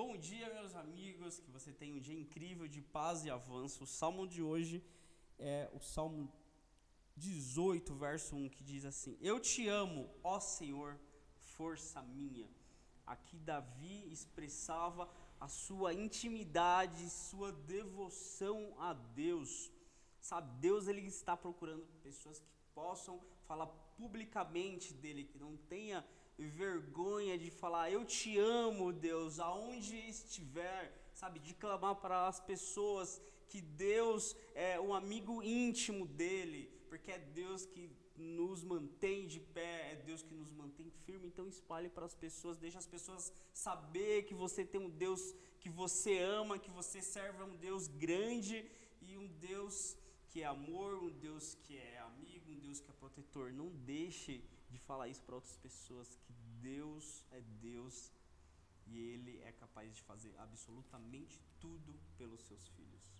Bom dia, meus amigos, que você tenha um dia incrível de paz e avanço. O salmo de hoje é o salmo 18, verso 1, que diz assim: Eu te amo, ó Senhor, força minha. Aqui Davi expressava a sua intimidade, sua devoção a Deus. Sabe, Deus ele está procurando pessoas que possam falar publicamente dele, que não tenha vergonha de falar eu te amo, Deus, aonde estiver, sabe, de clamar para as pessoas que Deus é um amigo íntimo dele, porque é Deus que nos mantém de pé, é Deus que nos mantém firme. Então espalhe para as pessoas, deixe as pessoas saber que você tem um Deus que você ama, que você serve a um Deus grande e um Deus que é amor, um Deus que é amigo, um Deus que é protetor. Não deixe de falar isso para outras pessoas que Deus é Deus e ele é capaz de fazer absolutamente tudo pelos seus filhos.